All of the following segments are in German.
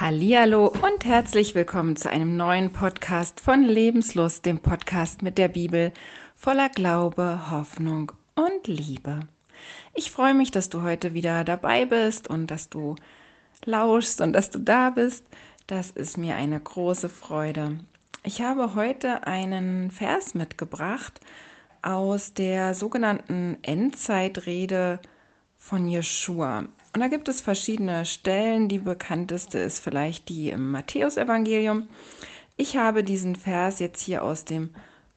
Hallihallo und herzlich willkommen zu einem neuen Podcast von Lebenslust, dem Podcast mit der Bibel voller Glaube, Hoffnung und Liebe. Ich freue mich, dass du heute wieder dabei bist und dass du lauschst und dass du da bist. Das ist mir eine große Freude. Ich habe heute einen Vers mitgebracht aus der sogenannten Endzeitrede von Jeschua. Und da gibt es verschiedene Stellen. Die bekannteste ist vielleicht die im Matthäusevangelium. Ich habe diesen Vers jetzt hier aus dem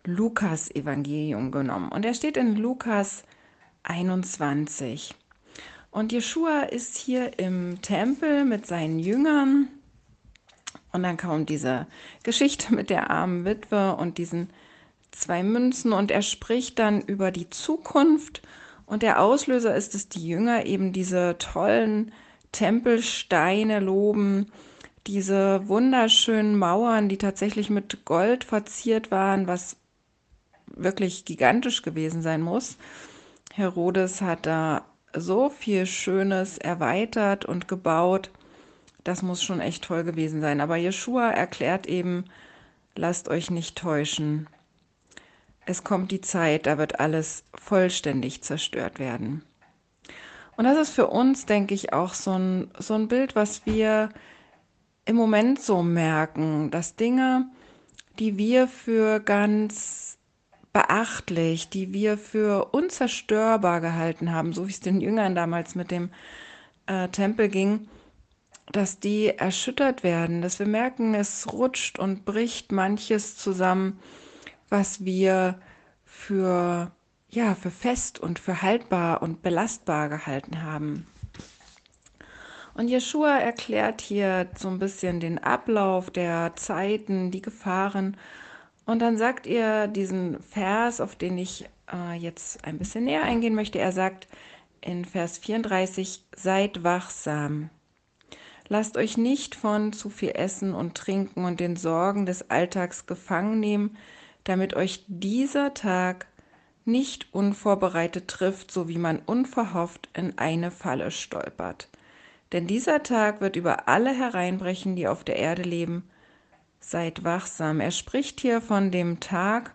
Lukas-Evangelium genommen. Und er steht in Lukas 21. Und Jeshua ist hier im Tempel mit seinen Jüngern. Und dann kommt diese Geschichte mit der armen Witwe und diesen zwei Münzen. Und er spricht dann über die Zukunft und der Auslöser ist, dass die Jünger eben diese tollen Tempelsteine loben, diese wunderschönen Mauern, die tatsächlich mit Gold verziert waren, was wirklich gigantisch gewesen sein muss. Herodes hat da so viel Schönes erweitert und gebaut. Das muss schon echt toll gewesen sein. Aber Jeshua erklärt eben, lasst euch nicht täuschen es kommt die Zeit, da wird alles vollständig zerstört werden. Und das ist für uns, denke ich, auch so ein, so ein Bild, was wir im Moment so merken, dass Dinge, die wir für ganz beachtlich, die wir für unzerstörbar gehalten haben, so wie es den Jüngern damals mit dem äh, Tempel ging, dass die erschüttert werden, dass wir merken, es rutscht und bricht manches zusammen was wir für, ja, für fest und für haltbar und belastbar gehalten haben. Und Jeshua erklärt hier so ein bisschen den Ablauf der Zeiten, die Gefahren. Und dann sagt er diesen Vers, auf den ich äh, jetzt ein bisschen näher eingehen möchte. Er sagt in Vers 34, seid wachsam. Lasst euch nicht von zu viel Essen und Trinken und den Sorgen des Alltags gefangen nehmen, damit euch dieser Tag nicht unvorbereitet trifft, so wie man unverhofft in eine Falle stolpert. Denn dieser Tag wird über alle hereinbrechen, die auf der Erde leben. Seid wachsam. Er spricht hier von dem Tag,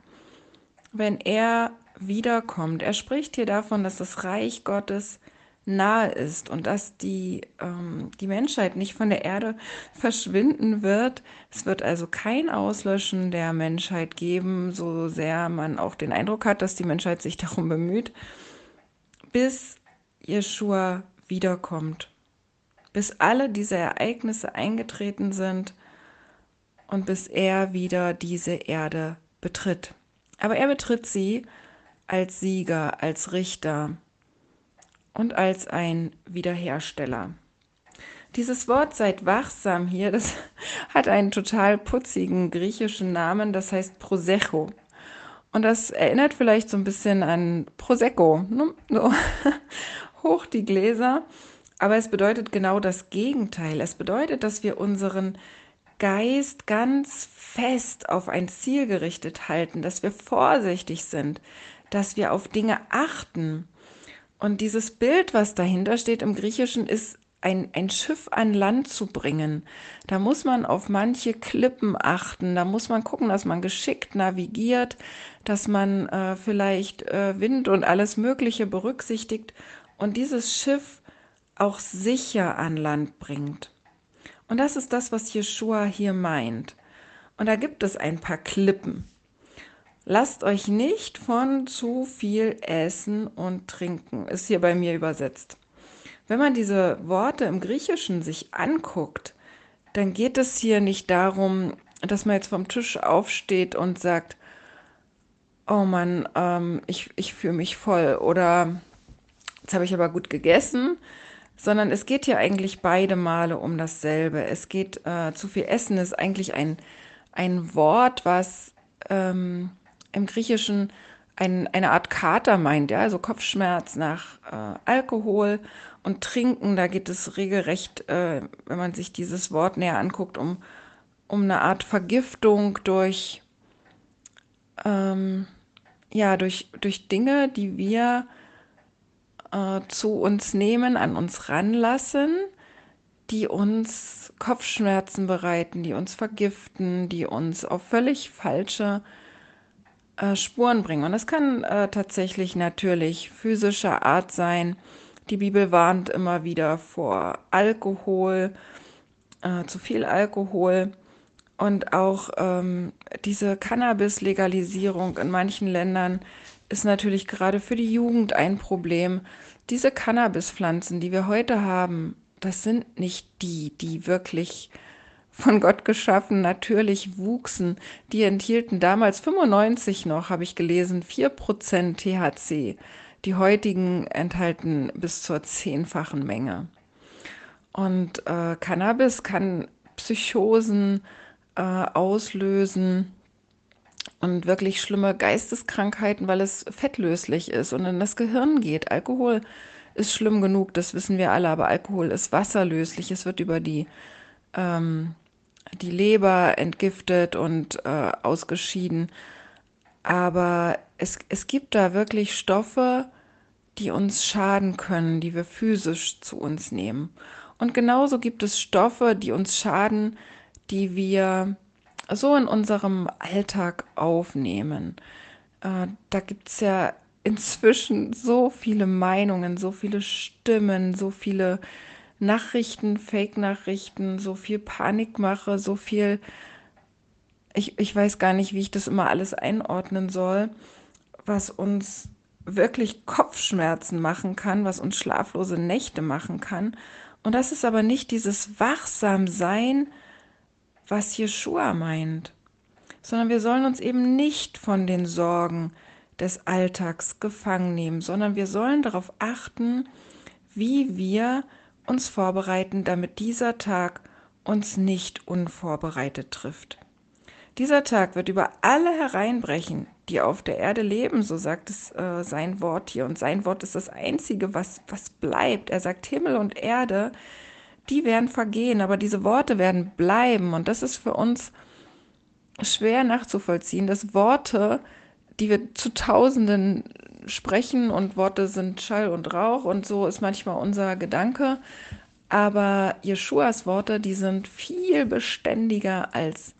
wenn er wiederkommt. Er spricht hier davon, dass das Reich Gottes nahe ist und dass die, ähm, die Menschheit nicht von der Erde verschwinden wird. Es wird also kein Auslöschen der Menschheit geben, so sehr man auch den Eindruck hat, dass die Menschheit sich darum bemüht, bis Jeshua wiederkommt, bis alle diese Ereignisse eingetreten sind und bis er wieder diese Erde betritt. Aber er betritt sie als Sieger, als Richter und als ein Wiederhersteller. Dieses Wort seid wachsam hier, das hat einen total putzigen griechischen Namen, das heißt Prosecco. Und das erinnert vielleicht so ein bisschen an Prosecco, ne? so hoch die Gläser. Aber es bedeutet genau das Gegenteil. Es bedeutet, dass wir unseren Geist ganz fest auf ein Ziel gerichtet halten, dass wir vorsichtig sind, dass wir auf Dinge achten und dieses Bild, was dahinter steht im Griechischen, ist ein, ein Schiff an Land zu bringen. Da muss man auf manche Klippen achten, da muss man gucken, dass man geschickt navigiert, dass man äh, vielleicht äh, Wind und alles Mögliche berücksichtigt und dieses Schiff auch sicher an Land bringt. Und das ist das, was Jeshua hier meint. Und da gibt es ein paar Klippen. Lasst euch nicht von zu viel essen und trinken, ist hier bei mir übersetzt. Wenn man diese Worte im Griechischen sich anguckt, dann geht es hier nicht darum, dass man jetzt vom Tisch aufsteht und sagt, oh Mann, ähm, ich, ich fühle mich voll oder jetzt habe ich aber gut gegessen, sondern es geht hier eigentlich beide Male um dasselbe. Es geht, äh, zu viel Essen ist eigentlich ein, ein Wort, was ähm, im Griechischen ein, eine Art Kater meint, ja, also Kopfschmerz nach äh, Alkohol und Trinken. Da geht es regelrecht, äh, wenn man sich dieses Wort näher anguckt, um, um eine Art Vergiftung durch, ähm, ja, durch, durch Dinge, die wir äh, zu uns nehmen, an uns ranlassen, die uns Kopfschmerzen bereiten, die uns vergiften, die uns auf völlig falsche äh, Spuren bringen. Und das kann äh, tatsächlich natürlich physischer Art sein. Die Bibel warnt immer wieder vor Alkohol, äh, zu viel Alkohol. Und auch ähm, diese Cannabis-Legalisierung in manchen Ländern ist natürlich gerade für die Jugend ein Problem. Diese Cannabis-Pflanzen, die wir heute haben, das sind nicht die, die wirklich von Gott geschaffen natürlich wuchsen. Die enthielten damals 95 noch, habe ich gelesen, 4% THC. Die heutigen enthalten bis zur zehnfachen Menge. Und äh, Cannabis kann Psychosen, äh, auslösen und wirklich schlimme Geisteskrankheiten, weil es fettlöslich ist und in das Gehirn geht. Alkohol ist schlimm genug, das wissen wir alle, aber Alkohol ist wasserlöslich. Es wird über die, ähm, die Leber entgiftet und äh, ausgeschieden. Aber es, es gibt da wirklich Stoffe, die uns schaden können, die wir physisch zu uns nehmen. Und genauso gibt es Stoffe, die uns schaden, die wir so in unserem Alltag aufnehmen. Äh, da gibt es ja inzwischen so viele Meinungen, so viele Stimmen, so viele Nachrichten, Fake-Nachrichten, so viel Panikmache, so viel. Ich, ich weiß gar nicht, wie ich das immer alles einordnen soll, was uns wirklich Kopfschmerzen machen kann, was uns schlaflose Nächte machen kann. Und das ist aber nicht dieses Wachsamsein, was Jeschua meint, sondern wir sollen uns eben nicht von den Sorgen des Alltags gefangen nehmen, sondern wir sollen darauf achten, wie wir uns vorbereiten, damit dieser Tag uns nicht unvorbereitet trifft. Dieser Tag wird über alle hereinbrechen, die auf der Erde leben, so sagt es äh, sein Wort hier. Und sein Wort ist das Einzige, was, was bleibt. Er sagt, Himmel und Erde die werden vergehen, aber diese Worte werden bleiben. Und das ist für uns schwer nachzuvollziehen, dass Worte, die wir zu Tausenden sprechen und Worte sind Schall und Rauch und so ist manchmal unser Gedanke. Aber Jeschuas Worte, die sind viel beständiger als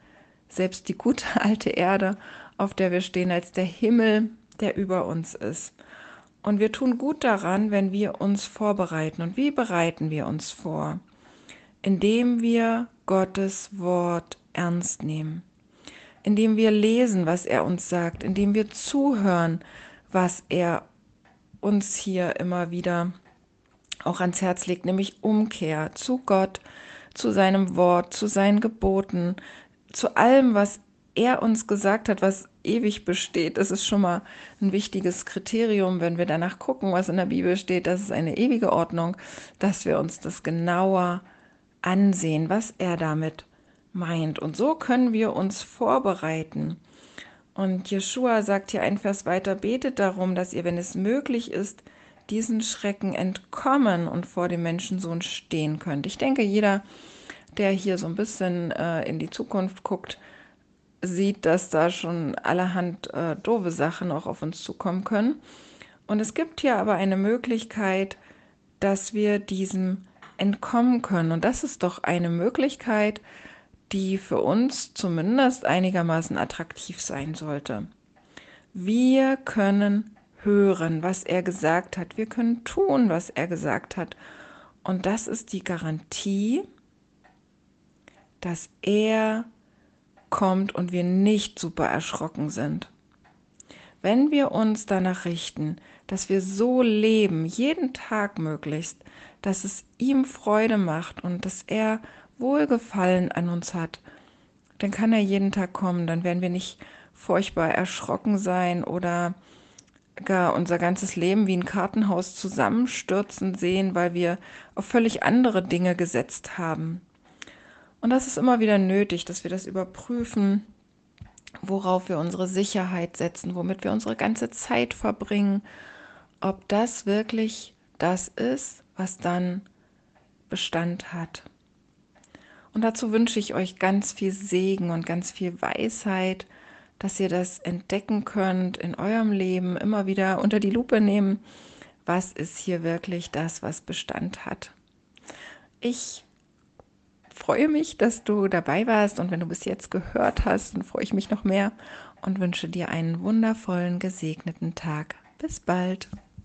selbst die gute alte Erde, auf der wir stehen, als der Himmel, der über uns ist. Und wir tun gut daran, wenn wir uns vorbereiten. Und wie bereiten wir uns vor? indem wir Gottes Wort ernst nehmen, indem wir lesen, was er uns sagt, indem wir zuhören, was er uns hier immer wieder auch ans Herz legt, nämlich Umkehr zu Gott, zu seinem Wort, zu seinen Geboten, zu allem, was er uns gesagt hat, was ewig besteht. Das ist schon mal ein wichtiges Kriterium, wenn wir danach gucken, was in der Bibel steht. Das ist eine ewige Ordnung, dass wir uns das genauer ansehen, was er damit meint. Und so können wir uns vorbereiten. Und Jeshua sagt hier ein Vers weiter, betet darum, dass ihr, wenn es möglich ist, diesen Schrecken entkommen und vor dem Menschensohn stehen könnt. Ich denke, jeder, der hier so ein bisschen äh, in die Zukunft guckt, sieht, dass da schon allerhand äh, doofe Sachen auch auf uns zukommen können. Und es gibt hier aber eine Möglichkeit, dass wir diesem entkommen können. Und das ist doch eine Möglichkeit, die für uns zumindest einigermaßen attraktiv sein sollte. Wir können hören, was er gesagt hat. Wir können tun, was er gesagt hat. Und das ist die Garantie, dass er kommt und wir nicht super erschrocken sind. Wenn wir uns danach richten, dass wir so leben, jeden Tag möglichst, dass es ihm Freude macht und dass er Wohlgefallen an uns hat, dann kann er jeden Tag kommen, dann werden wir nicht furchtbar erschrocken sein oder gar unser ganzes Leben wie ein Kartenhaus zusammenstürzen sehen, weil wir auf völlig andere Dinge gesetzt haben. Und das ist immer wieder nötig, dass wir das überprüfen, worauf wir unsere Sicherheit setzen, womit wir unsere ganze Zeit verbringen, ob das wirklich das ist, was dann Bestand hat. Und dazu wünsche ich euch ganz viel Segen und ganz viel Weisheit, dass ihr das entdecken könnt in eurem Leben, immer wieder unter die Lupe nehmen, was ist hier wirklich das, was Bestand hat. Ich freue mich, dass du dabei warst und wenn du bis jetzt gehört hast, dann freue ich mich noch mehr und wünsche dir einen wundervollen, gesegneten Tag. Bis bald.